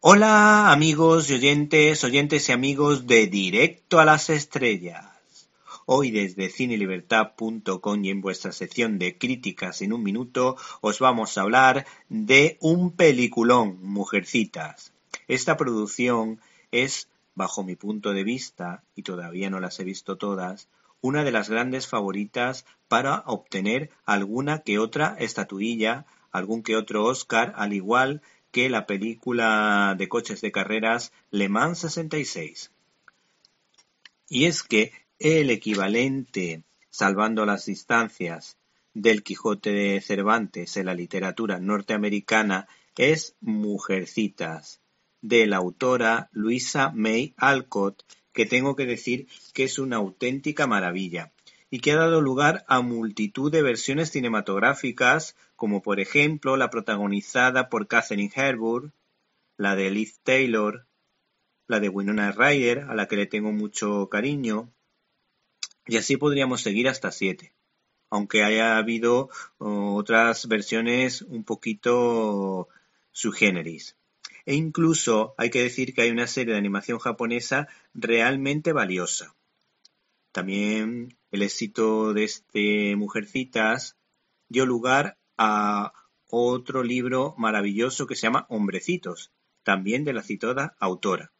Hola amigos y oyentes, oyentes y amigos de Directo a las Estrellas. Hoy desde cinelibertad.com y en vuestra sección de críticas en un minuto os vamos a hablar de un peliculón, Mujercitas. Esta producción es, bajo mi punto de vista, y todavía no las he visto todas, una de las grandes favoritas para obtener alguna que otra estatuilla, algún que otro Oscar, al igual que la película de coches de carreras Le Mans 66. Y es que el equivalente, salvando las distancias, del Quijote de Cervantes en la literatura norteamericana es Mujercitas, de la autora Luisa May Alcott, que tengo que decir que es una auténtica maravilla y que ha dado lugar a multitud de versiones cinematográficas, como por ejemplo la protagonizada por Catherine Hepburn, la de Liz Taylor, la de Winona Ryder, a la que le tengo mucho cariño, y así podríamos seguir hasta siete, aunque haya habido otras versiones un poquito subgéneris. E incluso hay que decir que hay una serie de animación japonesa realmente valiosa. También el éxito de este Mujercitas dio lugar a otro libro maravilloso que se llama Hombrecitos, también de la citada autora,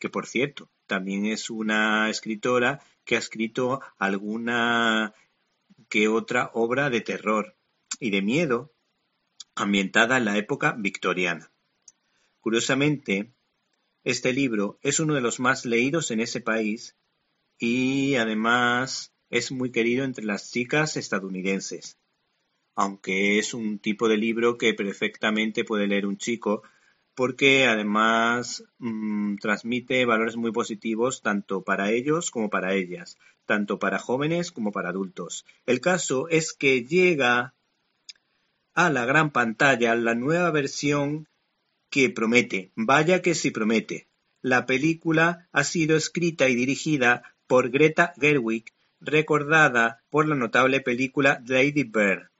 que por cierto, también es una escritora que ha escrito alguna que otra obra de terror y de miedo ambientada en la época victoriana. Curiosamente, este libro es uno de los más leídos en ese país y además es muy querido entre las chicas estadounidenses, aunque es un tipo de libro que perfectamente puede leer un chico porque además mm, transmite valores muy positivos tanto para ellos como para ellas, tanto para jóvenes como para adultos. El caso es que llega a la gran pantalla la nueva versión que promete, vaya que sí promete. La película ha sido escrita y dirigida por Greta Gerwig, recordada por la notable película Lady Bird,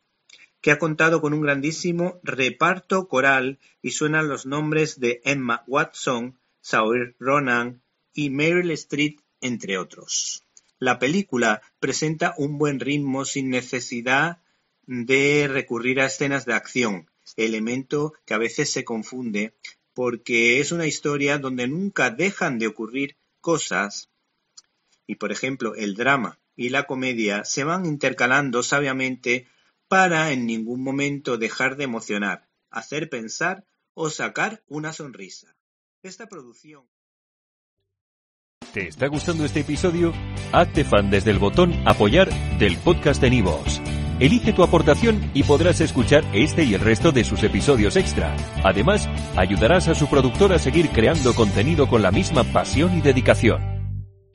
que ha contado con un grandísimo reparto coral y suenan los nombres de Emma Watson, Saoirse Ronan y Meryl Streep, entre otros. La película presenta un buen ritmo sin necesidad de recurrir a escenas de acción, elemento que a veces se confunde porque es una historia donde nunca dejan de ocurrir cosas y por ejemplo el drama y la comedia se van intercalando sabiamente para en ningún momento dejar de emocionar, hacer pensar o sacar una sonrisa. Esta producción. ¿Te está gustando este episodio? Hazte fan desde el botón apoyar del podcast de Nivos. Elige tu aportación y podrás escuchar este y el resto de sus episodios extra. Además, ayudarás a su productor a seguir creando contenido con la misma pasión y dedicación.